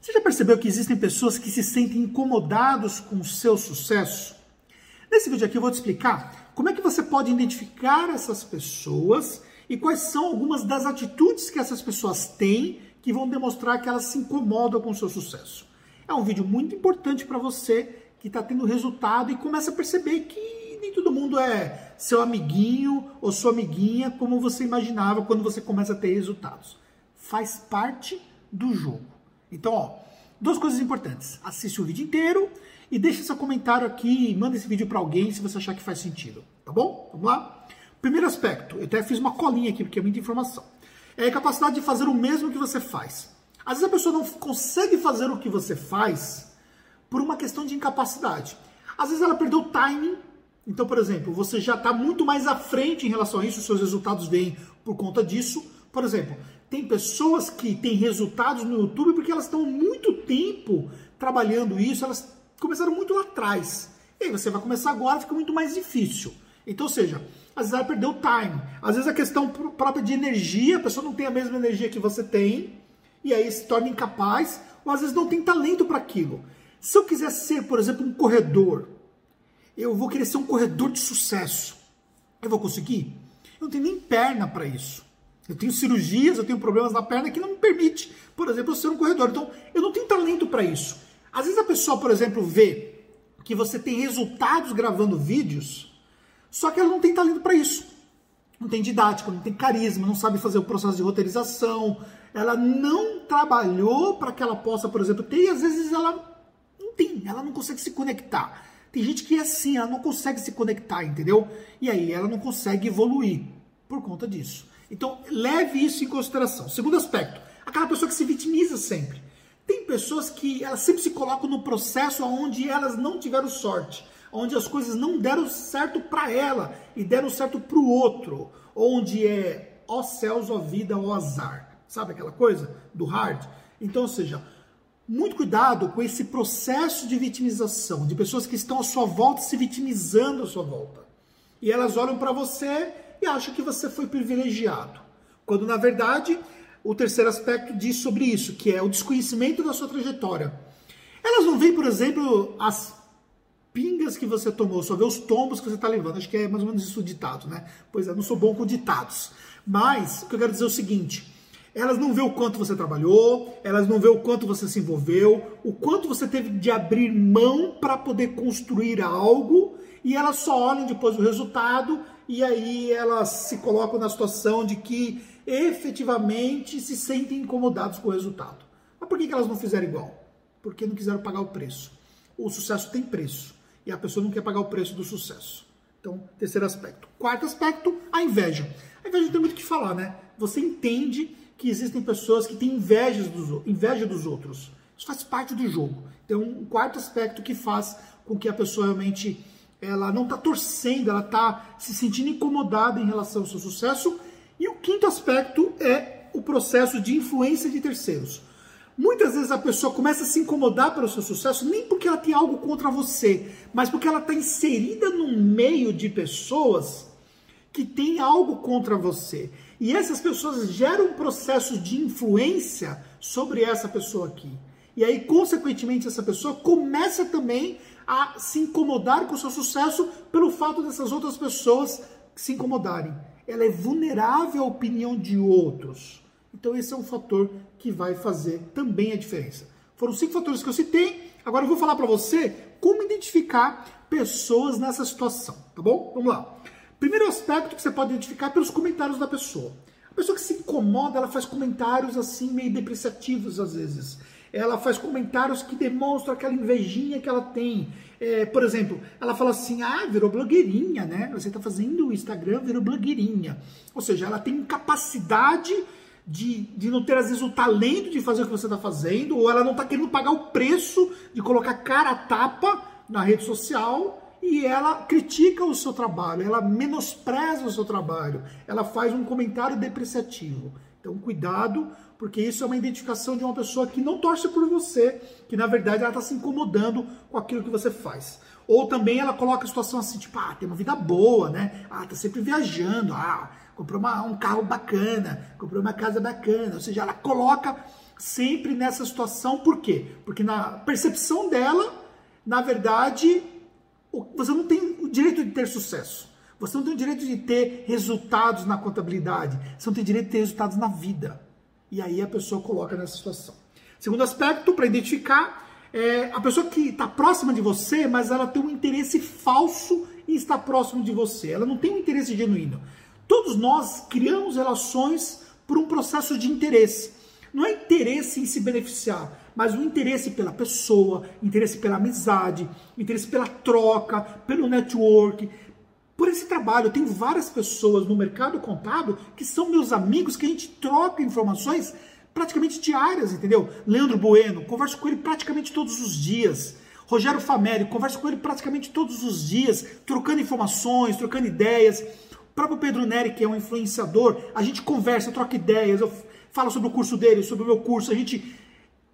Você já percebeu que existem pessoas que se sentem incomodados com o seu sucesso? Nesse vídeo aqui eu vou te explicar como é que você pode identificar essas pessoas e quais são algumas das atitudes que essas pessoas têm que vão demonstrar que elas se incomodam com o seu sucesso. É um vídeo muito importante para você que está tendo resultado e começa a perceber que nem todo mundo é seu amiguinho ou sua amiguinha como você imaginava quando você começa a ter resultados. Faz parte do jogo. Então, ó, duas coisas importantes. Assiste o vídeo inteiro e deixe seu comentário aqui manda esse vídeo para alguém se você achar que faz sentido. Tá bom? Vamos lá? Primeiro aspecto, eu até fiz uma colinha aqui porque é muita informação. É a capacidade de fazer o mesmo que você faz. Às vezes a pessoa não consegue fazer o que você faz por uma questão de incapacidade. Às vezes ela perdeu o timing. Então, por exemplo, você já está muito mais à frente em relação a isso, seus resultados vêm por conta disso. Por exemplo, tem pessoas que têm resultados no YouTube porque elas estão muito tempo trabalhando isso, elas começaram muito lá atrás. E aí você vai começar agora, fica muito mais difícil. Então, seja, às vezes ela perdeu o time. Às vezes a questão própria de energia, a pessoa não tem a mesma energia que você tem, e aí se torna incapaz, ou às vezes não tem talento para aquilo. Se eu quiser ser, por exemplo, um corredor, eu vou querer ser um corredor de sucesso. Eu vou conseguir? Eu não tenho nem perna para isso. Eu tenho cirurgias, eu tenho problemas na perna que não me permite, por exemplo, ser um corredor. Então, eu não tenho talento para isso. Às vezes a pessoa, por exemplo, vê que você tem resultados gravando vídeos, só que ela não tem talento para isso. Não tem didática, não tem carisma, não sabe fazer o processo de roteirização, ela não trabalhou para que ela possa, por exemplo, ter, e às vezes ela não tem, ela não consegue se conectar. Tem gente que é assim, ela não consegue se conectar, entendeu? E aí ela não consegue evoluir por conta disso. Então, leve isso em consideração. Segundo aspecto, aquela pessoa que se vitimiza sempre. Tem pessoas que elas sempre se colocam no processo onde elas não tiveram sorte, onde as coisas não deram certo para ela e deram certo para o outro, onde é ó céus, ó vida, ó azar. Sabe aquela coisa do hard? Então, ou seja, muito cuidado com esse processo de vitimização, de pessoas que estão à sua volta se vitimizando à sua volta. E elas olham para você e acha que você foi privilegiado. Quando na verdade o terceiro aspecto diz sobre isso, que é o desconhecimento da sua trajetória. Elas não veem, por exemplo, as pingas que você tomou, só vê os tombos que você está levando. Acho que é mais ou menos isso o ditado, né? Pois é, não sou bom com ditados. Mas o que eu quero dizer é o seguinte: elas não vê o quanto você trabalhou, elas não vê o quanto você se envolveu, o quanto você teve de abrir mão para poder construir algo, e elas só olham depois o resultado e aí elas se colocam na situação de que efetivamente se sentem incomodados com o resultado. Mas por que elas não fizeram igual? Porque não quiseram pagar o preço. O sucesso tem preço e a pessoa não quer pagar o preço do sucesso. Então, terceiro aspecto. Quarto aspecto, a inveja. A inveja tem muito o que falar, né? Você entende que existem pessoas que têm inveja dos, inveja dos outros. Isso faz parte do jogo. Então, um quarto aspecto que faz com que a pessoa realmente ela não está torcendo, ela está se sentindo incomodada em relação ao seu sucesso. E o quinto aspecto é o processo de influência de terceiros. Muitas vezes a pessoa começa a se incomodar pelo seu sucesso, nem porque ela tem algo contra você, mas porque ela está inserida no meio de pessoas que têm algo contra você. E essas pessoas geram um processo de influência sobre essa pessoa aqui. E aí, consequentemente, essa pessoa começa também a se incomodar com o seu sucesso pelo fato dessas outras pessoas se incomodarem. Ela é vulnerável à opinião de outros. Então esse é um fator que vai fazer também a diferença. Foram cinco fatores que eu citei. Agora eu vou falar para você como identificar pessoas nessa situação, tá bom? Vamos lá. Primeiro aspecto que você pode identificar é pelos comentários da pessoa. A pessoa que se incomoda, ela faz comentários assim meio depreciativos às vezes ela faz comentários que demonstram aquela invejinha que ela tem. É, por exemplo, ela fala assim: ah, virou blogueirinha, né? Você está fazendo o Instagram, virou blogueirinha. Ou seja, ela tem capacidade de, de não ter, às vezes, o talento de fazer o que você está fazendo, ou ela não está querendo pagar o preço de colocar cara a tapa na rede social e ela critica o seu trabalho, ela menospreza o seu trabalho, ela faz um comentário depreciativo. Então, cuidado, porque isso é uma identificação de uma pessoa que não torce por você, que na verdade ela está se incomodando com aquilo que você faz. Ou também ela coloca a situação assim, tipo, ah, tem uma vida boa, né? Ah, tá sempre viajando, ah, comprou uma, um carro bacana, comprou uma casa bacana. Ou seja, ela coloca sempre nessa situação, por quê? Porque na percepção dela, na verdade, você não tem o direito de ter sucesso. Você não tem o direito de ter resultados na contabilidade. Você não tem direito de ter resultados na vida. E aí a pessoa coloca nessa situação. Segundo aspecto, para identificar, é a pessoa que está próxima de você, mas ela tem um interesse falso em estar próximo de você. Ela não tem um interesse genuíno. Todos nós criamos relações por um processo de interesse. Não é interesse em se beneficiar, mas o interesse pela pessoa, interesse pela amizade, interesse pela troca, pelo network, por esse trabalho. Tem várias pessoas no mercado contábil que são meus amigos, que a gente troca informações praticamente diárias, entendeu? Leandro Bueno, converso com ele praticamente todos os dias. Rogério Fameri, converso com ele praticamente todos os dias, trocando informações, trocando ideias. O próprio Pedro Neri, que é um influenciador, a gente conversa, troca ideias, eu falo sobre o curso dele, sobre o meu curso, a gente,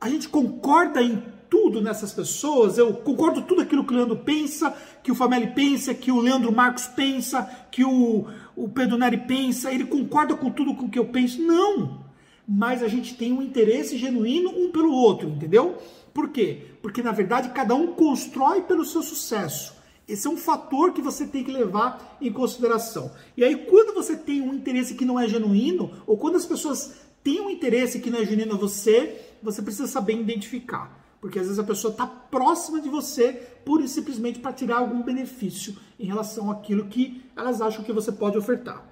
a gente concorda em tudo nessas pessoas, eu concordo tudo aquilo que o Leandro pensa, que o Fameli pensa, que o Leandro Marcos pensa, que o, o Pedro Neri pensa, ele concorda com tudo com que eu penso. Não! Mas a gente tem um interesse genuíno um pelo outro, entendeu? Por quê? Porque na verdade cada um constrói pelo seu sucesso. Esse é um fator que você tem que levar em consideração. E aí, quando você tem um interesse que não é genuíno, ou quando as pessoas têm um interesse que não é genuíno a você, você precisa saber identificar. Porque às vezes a pessoa está próxima de você pura e simplesmente para tirar algum benefício em relação àquilo que elas acham que você pode ofertar.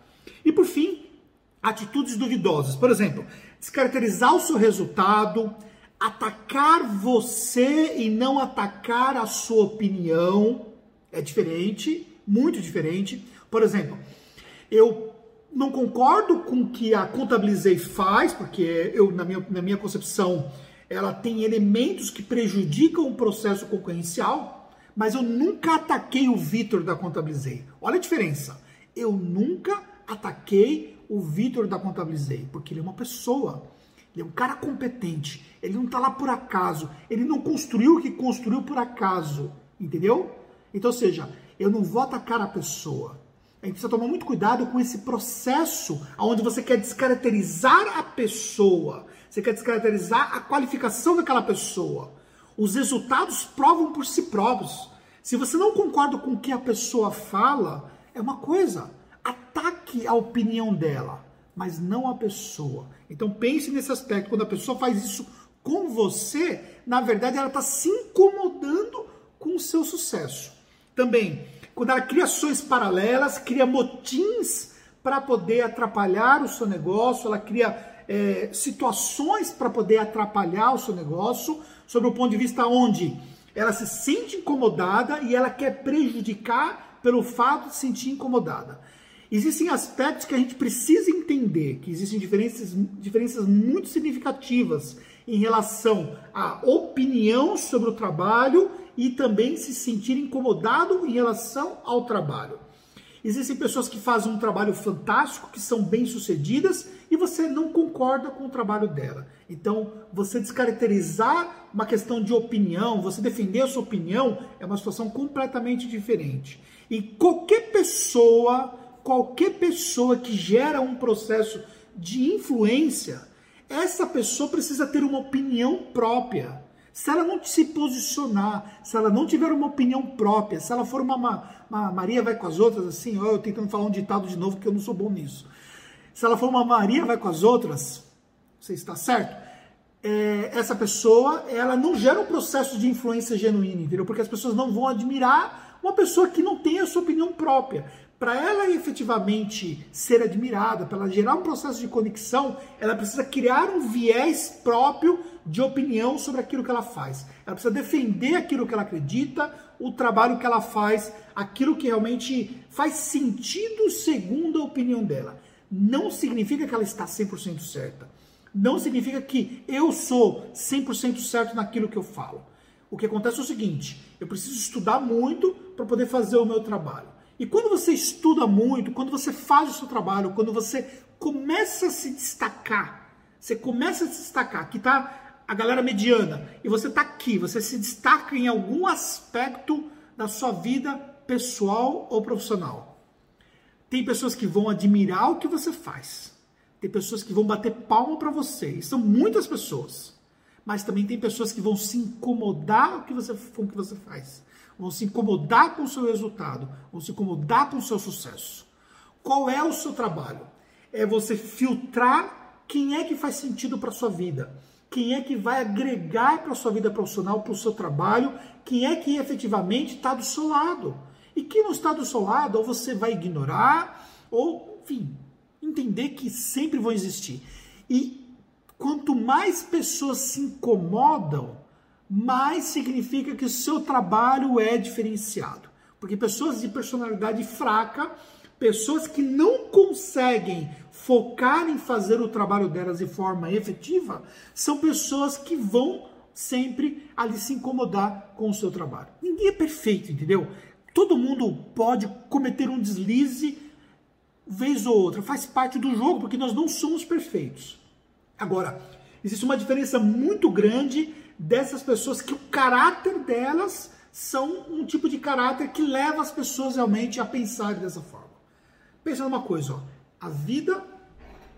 E por fim, atitudes duvidosas. Por exemplo, descaracterizar o seu resultado, atacar você e não atacar a sua opinião é diferente, muito diferente. Por exemplo, eu não concordo com o que a Contabilizei faz, porque eu, na minha, na minha concepção, ela tem elementos que prejudicam o processo concorrencial, mas eu nunca ataquei o Vitor da Contabilizei. Olha a diferença. Eu nunca ataquei o Vitor da Contabilizei, porque ele é uma pessoa. Ele é um cara competente. Ele não está lá por acaso. Ele não construiu o que construiu por acaso. Entendeu? Então, ou seja, eu não vou atacar a pessoa. A gente precisa tomar muito cuidado com esse processo onde você quer descaracterizar a pessoa. Você quer descaracterizar a qualificação daquela pessoa. Os resultados provam por si próprios. Se você não concorda com o que a pessoa fala, é uma coisa. Ataque a opinião dela, mas não a pessoa. Então pense nesse aspecto. Quando a pessoa faz isso com você, na verdade ela está se incomodando com o seu sucesso. Também, quando ela cria ações paralelas, cria motins para poder atrapalhar o seu negócio, ela cria é, situações para poder atrapalhar o seu negócio, sobre o ponto de vista onde ela se sente incomodada e ela quer prejudicar pelo fato de se sentir incomodada. Existem aspectos que a gente precisa entender, que existem diferenças, diferenças muito significativas em relação à opinião sobre o trabalho e também se sentir incomodado em relação ao trabalho. Existem pessoas que fazem um trabalho fantástico, que são bem-sucedidas e você não concorda com o trabalho dela. Então, você descaracterizar uma questão de opinião, você defender a sua opinião, é uma situação completamente diferente. E qualquer pessoa, qualquer pessoa que gera um processo de influência, essa pessoa precisa ter uma opinião própria. Se ela não se posicionar, se ela não tiver uma opinião própria, se ela for uma, uma, uma Maria vai com as outras, assim, ó, eu tentando falar um ditado de novo que eu não sou bom nisso. Se ela for uma Maria vai com as outras, você está certo? É, essa pessoa, ela não gera um processo de influência genuína, entendeu? Porque as pessoas não vão admirar uma pessoa que não tem a sua opinião própria. Para ela efetivamente ser admirada, para ela gerar um processo de conexão, ela precisa criar um viés próprio de opinião sobre aquilo que ela faz. Ela precisa defender aquilo que ela acredita, o trabalho que ela faz, aquilo que realmente faz sentido segundo a opinião dela. Não significa que ela está 100% certa. Não significa que eu sou 100% certo naquilo que eu falo. O que acontece é o seguinte: eu preciso estudar muito para poder fazer o meu trabalho. E quando você estuda muito, quando você faz o seu trabalho, quando você começa a se destacar, você começa a se destacar, que está a galera mediana e você está aqui, você se destaca em algum aspecto da sua vida pessoal ou profissional. Tem pessoas que vão admirar o que você faz. tem pessoas que vão bater palma para você. E são muitas pessoas. Mas também tem pessoas que vão se incomodar com o que você, com o que você faz. Vão se incomodar com o seu resultado. Vão se incomodar com o seu sucesso. Qual é o seu trabalho? É você filtrar quem é que faz sentido para sua vida. Quem é que vai agregar para sua vida profissional, para o seu trabalho. Quem é que efetivamente está do seu lado. E quem não está do seu lado, ou você vai ignorar, ou, enfim, entender que sempre vão existir. E quanto mais pessoas se incomodam, mais significa que o seu trabalho é diferenciado. Porque pessoas de personalidade fraca, pessoas que não conseguem focar em fazer o trabalho delas de forma efetiva, são pessoas que vão sempre ali se incomodar com o seu trabalho. Ninguém é perfeito, entendeu? Todo mundo pode cometer um deslize vez ou outra, faz parte do jogo, porque nós não somos perfeitos. Agora, existe uma diferença muito grande dessas pessoas que o caráter delas são um tipo de caráter que leva as pessoas realmente a pensar dessa forma. Pensa numa coisa, ó, a vida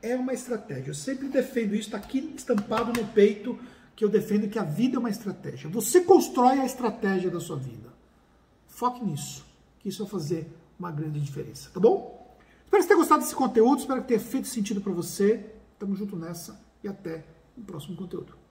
é uma estratégia. Eu sempre defendo isso, está aqui estampado no peito, que eu defendo que a vida é uma estratégia. Você constrói a estratégia da sua vida. Foque nisso, que isso vai fazer uma grande diferença, tá bom? Espero que tenha gostado desse conteúdo, espero que tenha feito sentido para você. Tamo junto nessa e até o próximo conteúdo.